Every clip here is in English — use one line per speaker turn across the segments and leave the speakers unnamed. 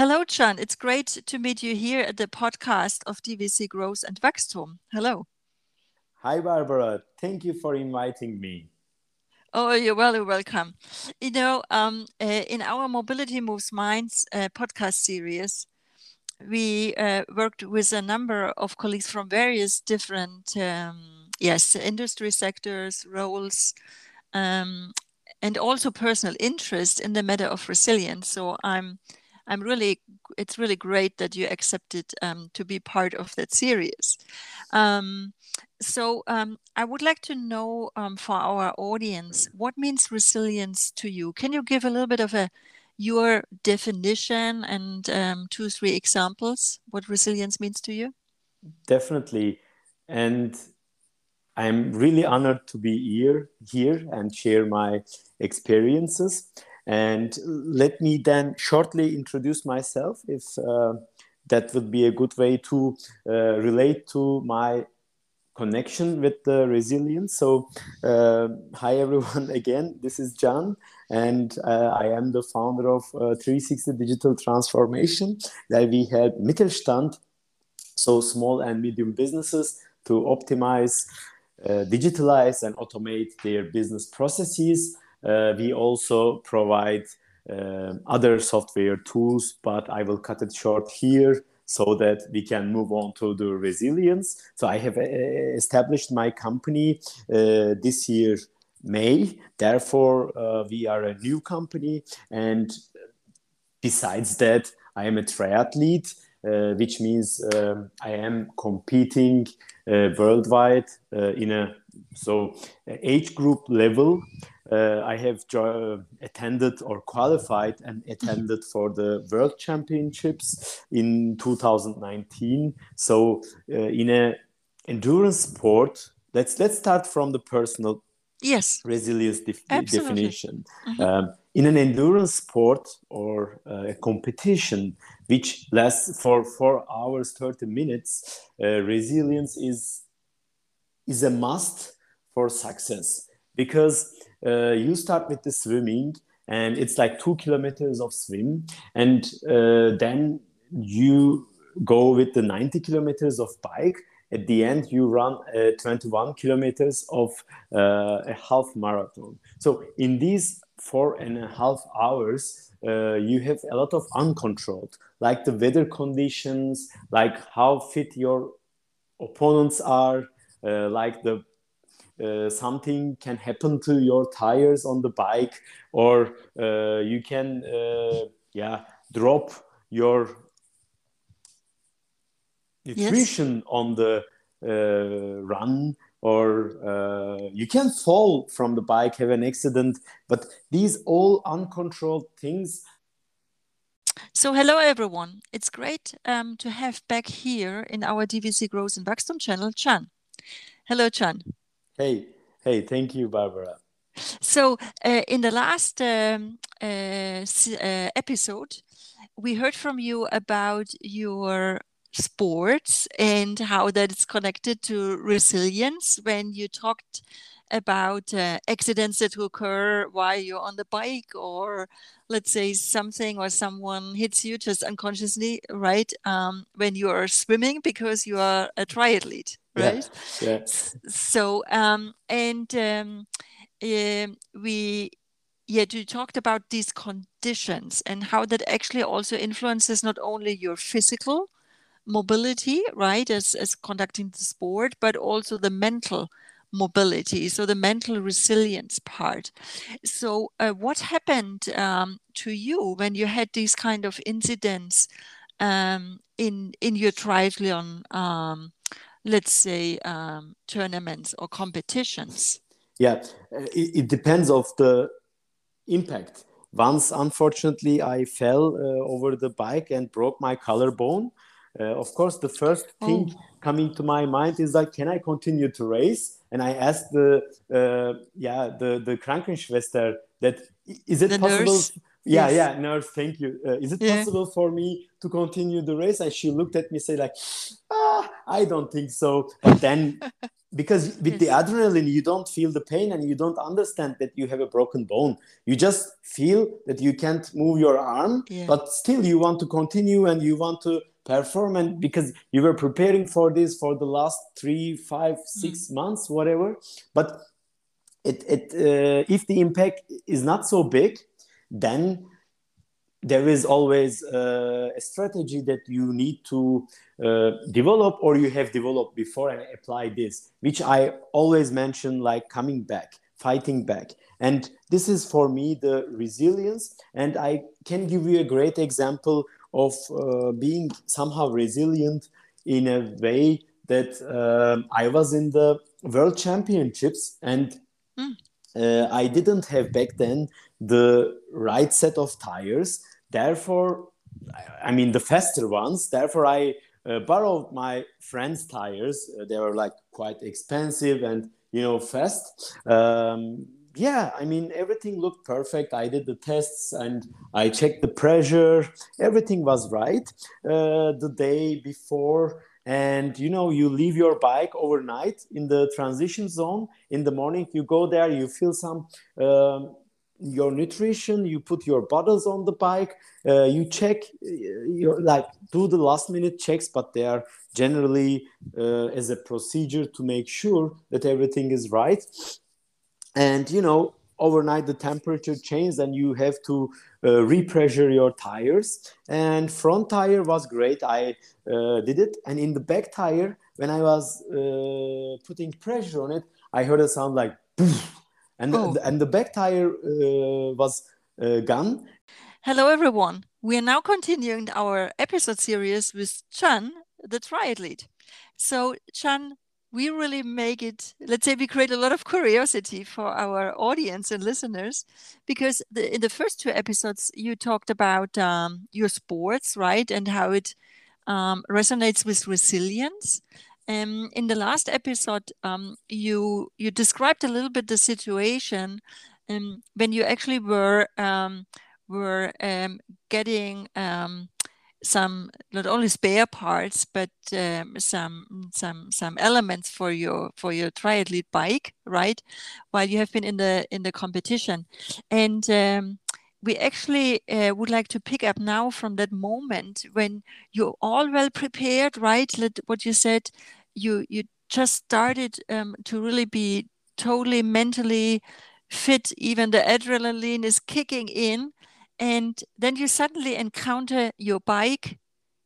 Hello, Can. It's great to meet you here at the podcast of DVC Growth and Wachstum. Hello.
Hi, Barbara. Thank you for inviting me.
Oh, you're very welcome. You know, um, uh, in our Mobility Moves Minds uh, podcast series, we uh, worked with a number of colleagues from various different, um, yes, industry sectors, roles, um, and also personal interest in the matter of resilience. So I'm I'm really, it's really great that you accepted um, to be part of that series. Um, so um, I would like to know um, for our audience, what means resilience to you? Can you give a little bit of a your definition and um, two, three examples what resilience means to you?
Definitely, and I'm really honored to be here here and share my experiences. And let me then shortly introduce myself, if uh, that would be a good way to uh, relate to my connection with the resilience. So, uh, hi everyone again. This is Can, and uh, I am the founder of uh, 360 Digital Transformation. That we help Mittelstand, so small and medium businesses, to optimize, uh, digitalize, and automate their business processes we also provide uh, other software tools, but I will cut it short here so that we can move on to the resilience. So I have uh, established my company uh, this year, May. Therefore, uh, we are a new company. And besides that, I am a triathlete, uh, which means um, I am competing worldwide in a so age group level uh, I have jo- attended or qualified and attended for the World Championships in 2019. So uh, in a endurance sport, let's let's start from the personal
yes
resilience def- definition. Mm-hmm. Um, in an endurance sport or uh, a competition which lasts for four hours 30 minutes, uh, resilience is is a must for success because uh, you start with the swimming and it's like two kilometers of swim and uh, then you go with the 90 kilometers of bike. At the end you run uh, 21 kilometers of uh, a half marathon. So in these four and a half hours uh, you have a lot of uncontrolled like the weather conditions like how fit your opponents are uh, like the uh, something can happen to your tires on the bike or uh, you can uh, yeah drop your nutrition yes. on the uh, run or uh, you can fall from the bike have an accident but these all uncontrolled things
so hello everyone. It's great um, to have back here in our dvc growth and Wachstum channel Can. Hello Can
Hey, hey, thank you, Barbara.
So, uh, in the last um, uh, uh, episode, we heard from you about your sports and how that is connected to resilience when you talked about uh, accidents that occur while you're on the bike or let's say something or someone hits you just unconsciously right um, when you are swimming because you are a triathlete right
yeah, yeah.
so um, and um, uh, we yet you talked about these conditions and how that actually also influences not only your physical mobility right as, as conducting the sport but also the mental mobility, so the mental resilience part. So, uh, what happened um, to you when you had these kind of incidents um, in in your triathlon, um, let's say, um, tournaments or competitions?
Yeah, it, it, depends of the impact. Once, unfortunately, I fell uh, over the bike and broke my collarbone. Uh, of course, the first thing oh. coming to my mind is like, can I continue to race? and I asked the uh, yeah the the Krankenschwester that is it
the
possible
nurse.
yeah
Yes.
yeah nurse thank you uh, is it
Yeah.
possible for me to continue the race and she looked at me say like ah i don't think so. But then because with the adrenaline you don't feel the pain and you don't understand that you have a broken bone. You just feel that you can't move your arm
Yeah.
but still you want to continue and you want to perform. And because you were preparing for this for the last three five six
Mm.
months whatever. But it, it uh, if the impact is not so big then there is always uh, a strategy that you need to uh, develop or you have developed before and apply this which i always mention like coming back fighting back and this is for me the resilience and i can give you a great example of uh, being somehow resilient in a way that um, i was in the world championships and
Mm.
Uh, i didn't have back then the right set of tires. Therefore I- mean the faster ones. Therefore i uh, borrowed my friend's tires. Uh, they were like quite expensive and you know fast. Um, yeah i mean everything looked perfect. I did the tests and i checked the pressure. Everything was right. Uh, the day before and you know you leave your bike overnight in the transition zone. In the morning you go there you feel some um, your nutrition you put your bottles on the bike uh, you check uh, your like do the last minute checks but they are generally uh, as a procedure to make sure that everything is right. And you know overnight the temperature changed and you have to uh, repressure your tires and front tire was great i uh, did it and in the back tire when i was uh, putting pressure on it i heard a sound like "Poof," and,
Oh.
the, and the back tire uh, was uh, gone
Hello, everyone. We are now continuing our episode series with Can, the triathlete. So, Can, we really make it, let's say, we create a lot of curiosity for our audience and listeners because the, in the first two episodes, you talked about um, your sports, right? And how it um, resonates with resilience. Um, in the last episode, um, you you described a little bit the situation um, when you actually were um, were getting some not only spare parts but um, some some some elements for your for your triathlete bike, right? While you have been in the in the competition, and um, we actually uh, would like to pick up now from that moment when you're all well prepared, right? What you said, you you just started um, to really be totally mentally fit. Even the adrenaline is kicking in, and then you suddenly encounter your bike.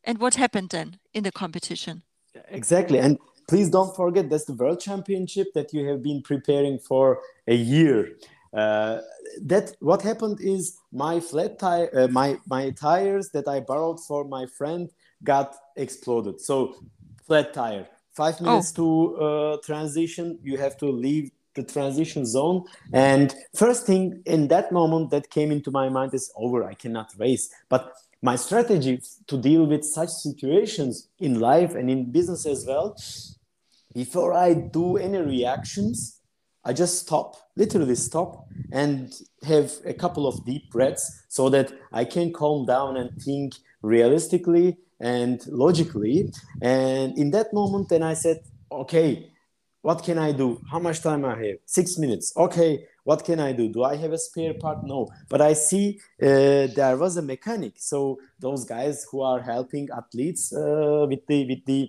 And what happened then in the competition?
Exactly. And please don't forget that's the world championship that you have been preparing for a year. Uh, that what happened is my flat tire, uh, my my tires that I borrowed for my friend got exploded. So flat tire. Five minutes to uh, transition. You have to leave the transition zone. And first thing in that moment that came into my mind is over. I cannot race. But my strategy to deal with such situations in life and in business as well before i do any reactions i just stop literally stop and have a couple of deep breaths so that i can calm down and think realistically and logically and in that moment then i said okay what can i do? How much time i have? Six minutes. Okay what can i do? Do i have a spare part? No. But i see uh, there was a mechanic. So those guys who are helping athletes uh, with the with the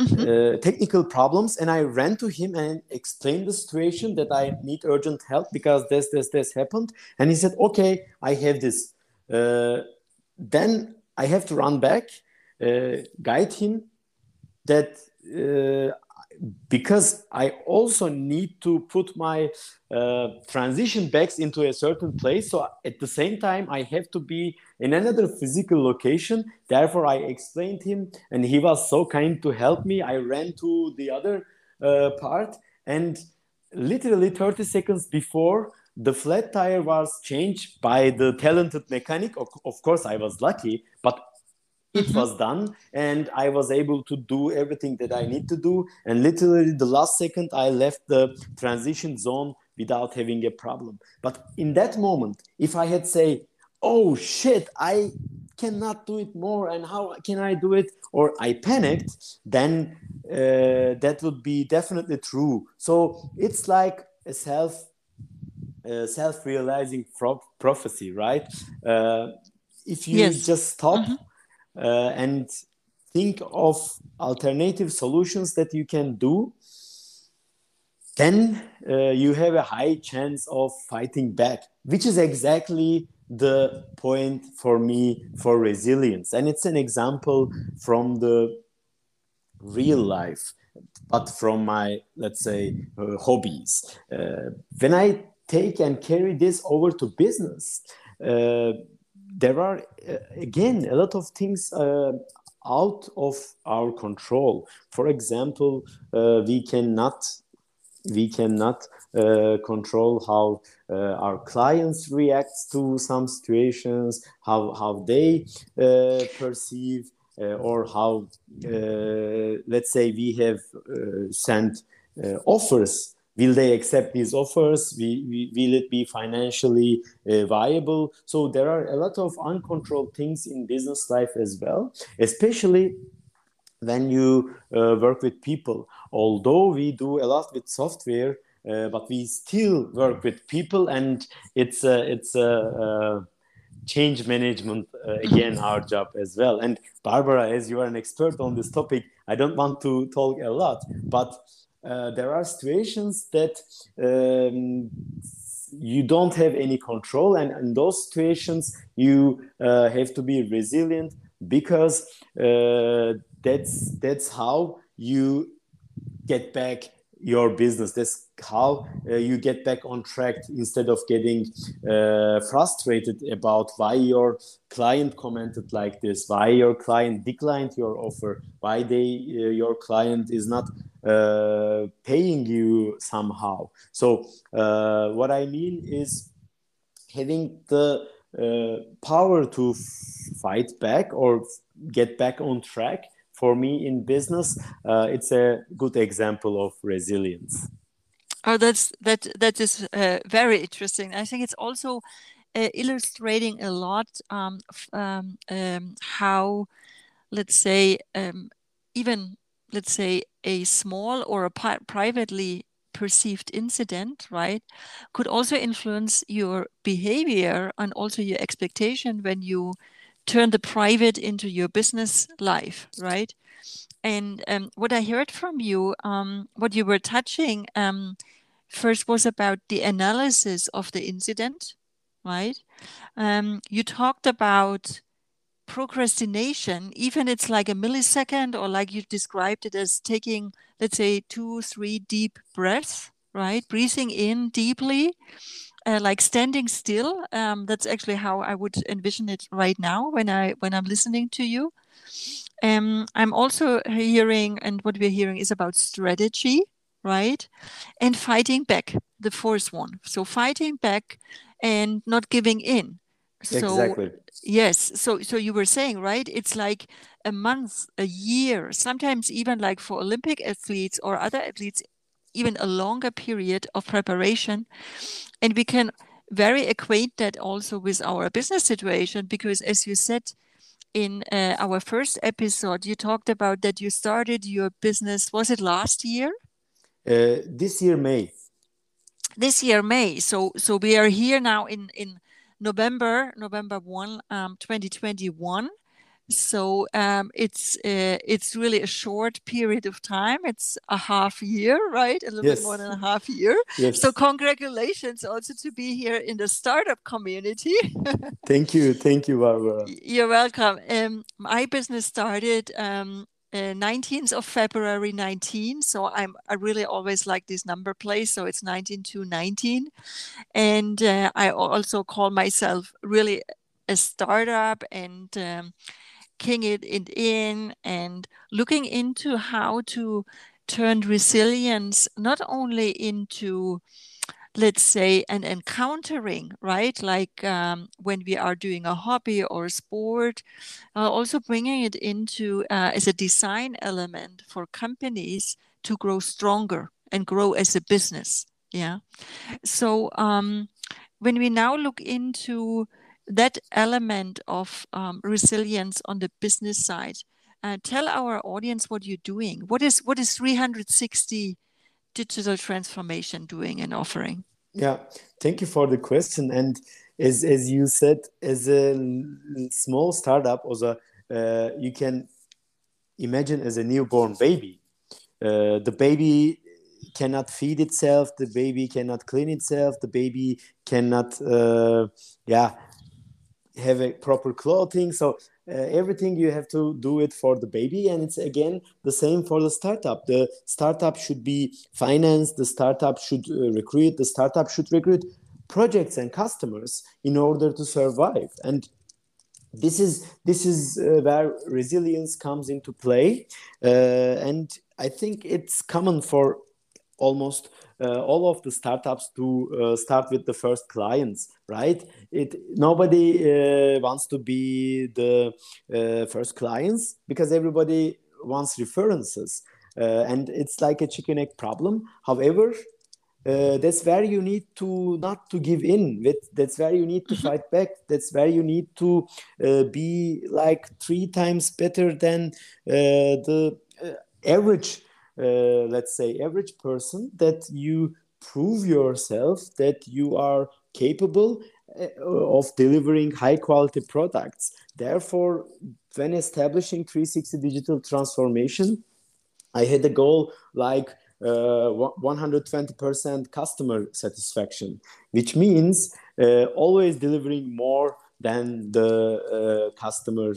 uh, technical problems and i ran to him and explained the situation that i need urgent help because this this this happened. And he said okay i have this. Uh, then i have to run back uh, guide him that uh, because I also need to put my uh, transition bags into a certain place. So at the same time, I have to be in another physical location. Therefore, I explained him, and he was so kind to help me. I ran to the other uh, part, and literally 30 seconds before the flat tire was changed by the talented mechanic. Of, of course, I was lucky, but it
Mhm.
was done and i was able to do everything that i need to do and literally the last second i left the transition zone without having a problem but in that moment if i had say oh shit i cannot do it more and how can i do it or i panicked then uh, that would be definitely true so it's like a self uh, self-realizing pro- prophecy right uh, if you yes. just stop mm-hmm. Uh, and think of alternative solutions that you can do. Then uh, you have a high chance of fighting back which is exactly the point for me for resilience. And it's an example from the real life but from my let's say uh, hobbies. Uh, when i take and carry this over to business uh, there are uh, again a lot of things uh, out of our control for example we cannot we cannot uh, control how uh, our clients react to some situations, how how they uh, perceive, uh, or how uh, let's say we have uh, sent offers. Will they accept these offers? Will, it be financially viable? So there are a lot of uncontrolled things in business life as well, especially when you uh, work with people. Although we do a lot with software, uh, but we still work with people, and it's a, it's a, a change management uh, again our job as well. And Barbara, as you are an expert on this topic, I don't want to talk a lot, but uh, there are situations that um, you don't have any control and in those situations you uh, have to be resilient because uh, that's that's how you get back your business. That's how uh, you get back on track instead of getting uh, frustrated about why your client commented like this why your client declined your offer why they uh, your client is not uh, paying you somehow so uh, what i mean is having the uh, power to fight back or get back on track for me in business, uh, it's a good example of resilience.
Oh, that's that that is uh, very interesting. I think it's also uh, illustrating a lot um, um, um, how, let's say, um, even let's say a small or a privately perceived incident, right, could also influence your behavior and also your expectation when you turn the private into your business life, right? And um, what I heard from you, um, what you were touching um, first was about the analysis of the incident, right? Um, you talked about procrastination, even it's like a millisecond, or like you described it as taking, let's say, two, three deep breaths, right? Breathing in deeply uh, like standing still. Um, that's actually how I would envision it right now when I when I'm listening to you. Um, I'm also hearing, and what we're hearing is about strategy, right, and fighting back. The fourth one. So fighting back and not giving in.
So, exactly.
Yes. So so you were saying right? It's like a month, a year, sometimes even like for Olympic athletes or other athletes, even a longer period of preparation. And we can very acquaint that also with our business situation because, as you said in uh, our first episode, you talked about that you started your business, was it last year?
Uh, this year, May.
This year, May. So, so we are here now in, in November, November 1, um, 2021 so um, it's uh, it's really a short period of time. It's a half year right? A little yes. bit more than a half year. Yes. so congratulations also to be here in the startup community.
Thank you. Thank you barbara.
You're welcome. Um, my business started um, uh, 19th of February 19. So I'm I really always like this number place. So it's 19 to 19, and uh, I also call myself really a startup and um, keying it in and looking into how to turn resilience not only into let's say an encountering right like um, when we are doing a hobby or a sport uh, also bringing it into uh, as a design element for companies to grow stronger and grow as a business Yeah. So um, when we now look into that element of um, resilience on the business side, uh, tell our audience what you're doing. What is what is 360 digital transformation doing and offering?
Yeah, thank you for the question. And as as you said, as a small startup, also uh, you can imagine as a newborn baby. Uh, the baby cannot feed itself the baby cannot clean itself the baby cannot uh, yeah have a proper clothing so uh, everything you have to do it for the baby and it's again the same for the startup. The startup should be financed the startup should uh, recruit the startup should recruit projects and customers in order to survive. And this is this is uh, where resilience comes into play. Uh, and i think it's common for almost uh, all of the startups to uh, start with the first clients right? It nobody uh, wants to be the uh, first clients because everybody wants references. Uh, and it's like a chicken egg problem. However uh, that's where you need to not to give in that's where you need to mm-hmm. fight back. That's where you need to be like three times better than the average uh, let's say average person that you prove yourself that you are capable uh, of delivering high quality products. Therefore when establishing 360 digital transformation i had a goal like uh, 120% customer satisfaction which means uh, always delivering more than the uh, customer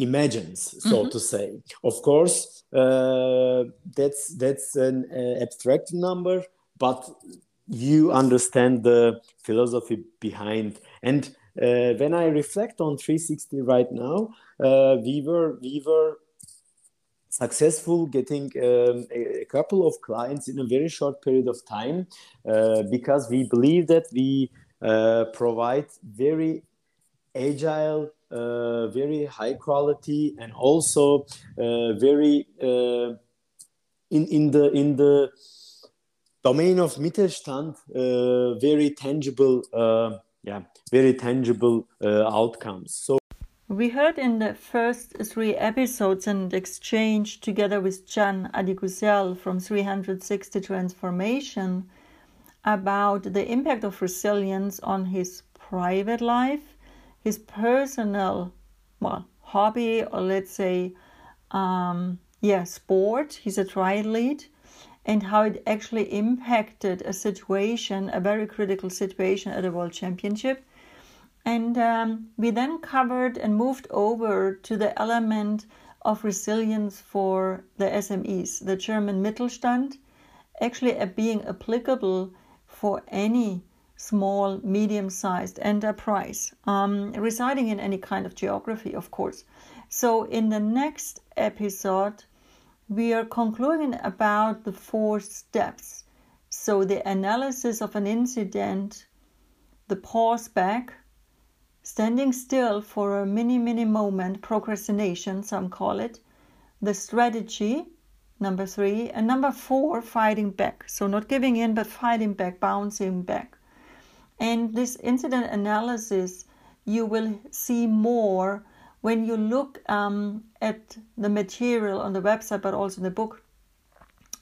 imagines so mm-hmm. to say of course uh, that's that's an uh, abstract number but you understand the philosophy behind and uh, when i reflect on 360 right now uh, we were we were successful getting um, a, a, couple of clients in a very short period of time uh, because we believe that we uh, provide very agile uh, very high quality and also uh, very uh, in in the in the domain of Mittelstand uh, very tangible uh, yeah very tangible uh, outcomes. So
we heard in the first three episodes an exchange together with Can Adiguzel from 360 Transformation about the impact of resilience on his private life his personal well hobby or let's say um, yeah sport. He's a triathlete. And how it actually impacted a situation a very critical situation at a world championship. And um, we then covered and moved over to the element of resilience for the SMEs, the German Mittelstand, actually being applicable for any small, medium sized enterprise um, residing in any kind of geography, of course. So, in the next episode, we are concluding about the four steps. So, the analysis of an incident, the pause back, standing still for a mini, mini moment, procrastination, some call it, the strategy, number three, and number four, fighting back. So, not giving in, but fighting back, bouncing back. And this incident analysis, you will see more when you look um, at the material on the website, but also in the book,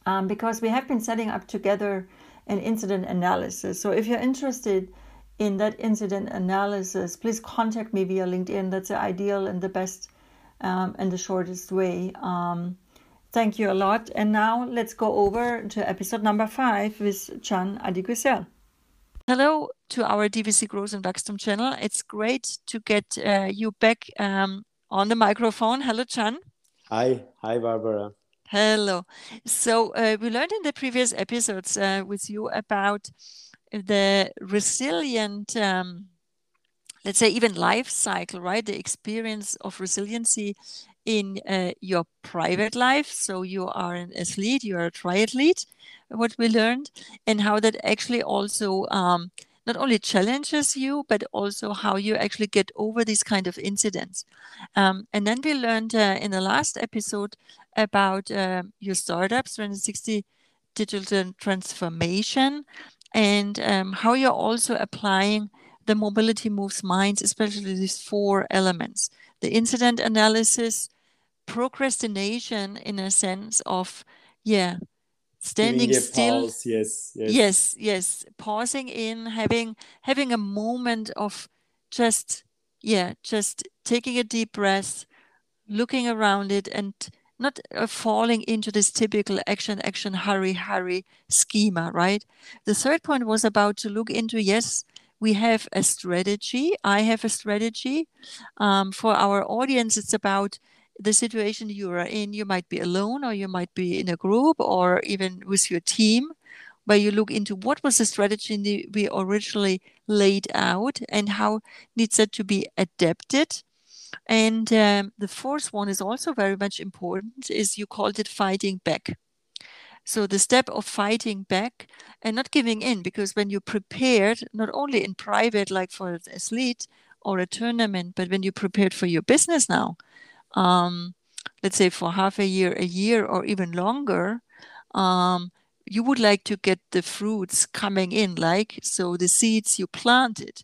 um, because we have been setting up together an incident analysis. So if you're interested in that incident analysis, please contact me via LinkedIn. That's the ideal and the best um, and the shortest way. Um, thank you a lot. And now let's go over to episode number five with Can Adiguzel. Hello to our DVC Growth and Wachstum channel. It's great to get uh, you back um, on the microphone. Hello, Can.
Hi. Hi, Barbara.
Hello. So uh, we learned in the previous episodes uh, with you about the resilient, um, let's say, even life cycle, right? The experience of resiliency in uh, your private life. So you are an athlete, you are a triathlete, what we learned, and how that actually also um, not only challenges you, but also how you actually get over these kind of incidents. Um, and then we learned uh, in the last episode about uh, your startups, 360 digital transformation and um, how you're also applying the mobility moves minds, especially these four elements the incident analysis, procrastination in a sense of, yeah, standing still.
pause, yes,
yes. Yes yes pausing in having having a moment of just yeah just taking a deep breath looking around it and not uh, falling into this typical action action hurry hurry schema right? The third point was about to look into yes we have a strategy. I have a strategy. Um, for our audience it's about the situation you are in you might be alone or you might be in a group or even with your team where you look into what was the strategy we originally laid out and how needs that to be adapted and um, the fourth one is also very much important is you called it fighting back. So the step of fighting back and not giving in, because when you prepared, not only in private, like for an athlete or a tournament, but when you prepared for your business now, um, let's say for half a year, a year, or even longer, um, you would like to get the fruits coming in, like so the seeds you planted.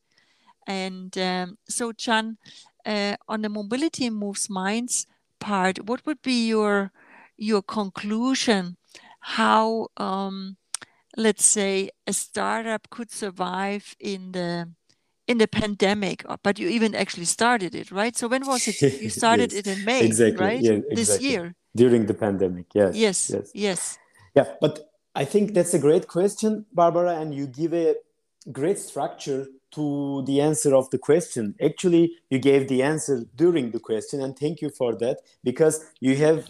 And um, so, Can, uh, on the mobility moves minds part, what would be your your conclusion? How um, let's say a startup could survive in the in the pandemic, uh, but you even actually started it, right? So when was it? You started
yes,
it in May,
exactly,
right?
Yeah, exactly.
This year
during the pandemic. Yes.
Yes. Yes. Yes.
Yeah, but I think that's a great question, Barbara, and you give a great structure to the answer of the question. Actually, you gave the answer during the question, and thank you for that because you have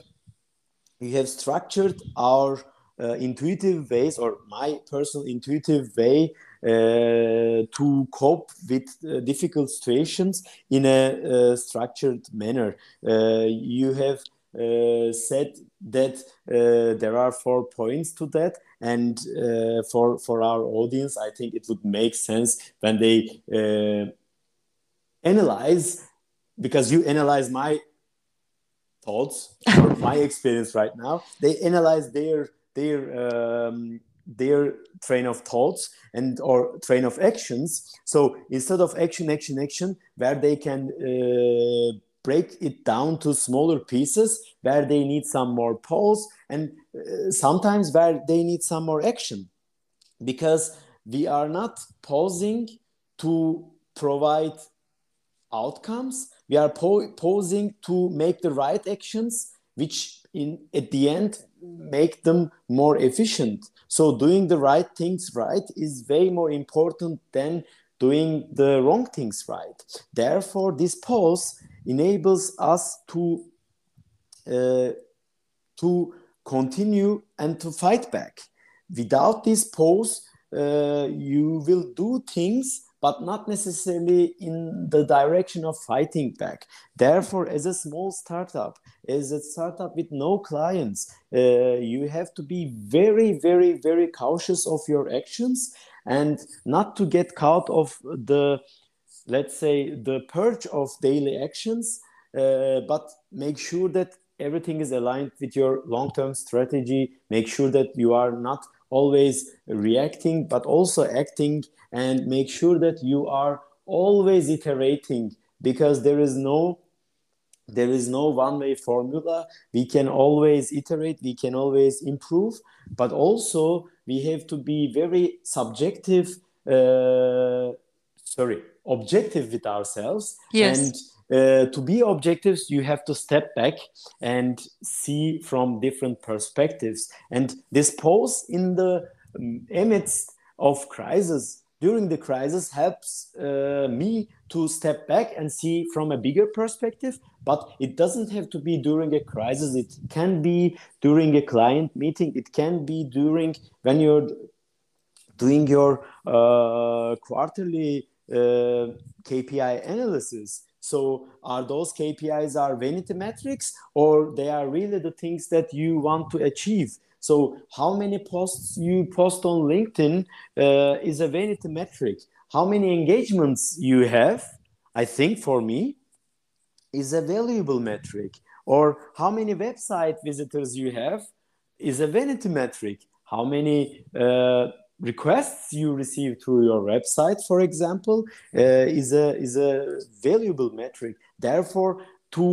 you have structured our uh, intuitive ways or my personal intuitive way to cope with uh, difficult situations in a uh, structured manner. Uh, you have uh, said that there are four points to that, and uh, for for our audience i think it would make sense when they uh, analyze because you analyze my thoughts or my experience right now they analyze their their um, their train of thoughts and or train of actions. So instead of action action action where they can uh, break it down to smaller pieces where they need some more pause and uh, sometimes where they need some more action. Because we are not pausing to provide outcomes. We are po- pausing to make the right actions which in at the end make them more efficient so doing the right things right is way more important than doing the wrong things right therefore this pause enables us to uh, to continue and to fight back. Without this pause, uh, you will do things, but not necessarily in the direction of fighting back. Therefore, as a small startup, as a startup with no clients, uh, you have to be very, very, very cautious of your actions and not to get caught of the let's say the purge of daily actions uh, but make sure that everything is aligned with your long-term strategy make sure that you are not always reacting but also acting and make sure that you are always iterating because there is no there is no one way formula. We can always iterate we can always improve but also we have to be very subjective uh, sorry objective with ourselves.
Yes.
and uh, to be objectives you have to step back and see from different perspectives. And this pause in the um, midst of crisis during the crisis helps uh, me to step back and see from a bigger perspective but it doesn't have to be during a crisis it can be during a client meeting it can be during when you're doing your uh, quarterly uh, KPI analysis. So are those KPIs are vanity metrics or they are really the things that you want to achieve? So how many posts you post on LinkedIn uh, is a vanity metric. How many engagements you have, I think for me, is a valuable metric. Or how many website visitors you have is a vanity metric. how many uh, requests you receive through your website, for example, uh, is a is a valuable metric. Therefore, to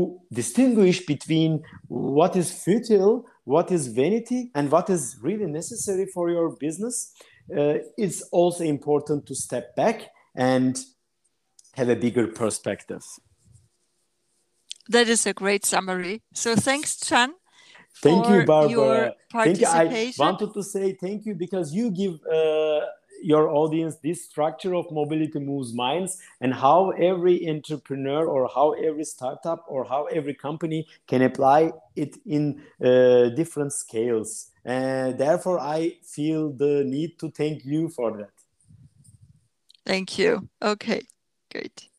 distinguish between what is futile, what is vanity, and what is really necessary for your business, uh, it's also important to step back and have a bigger perspective.
That is a great summary. So thanks, Can.
Thank you, Barbara. Thank you. I wanted to say thank you because you give uh, your audience this structure of mobility moves minds and how every entrepreneur or how every startup or how every company can apply it in uh, different scales. And therefore, I feel the need to thank you for that.
Thank you. Okay, great.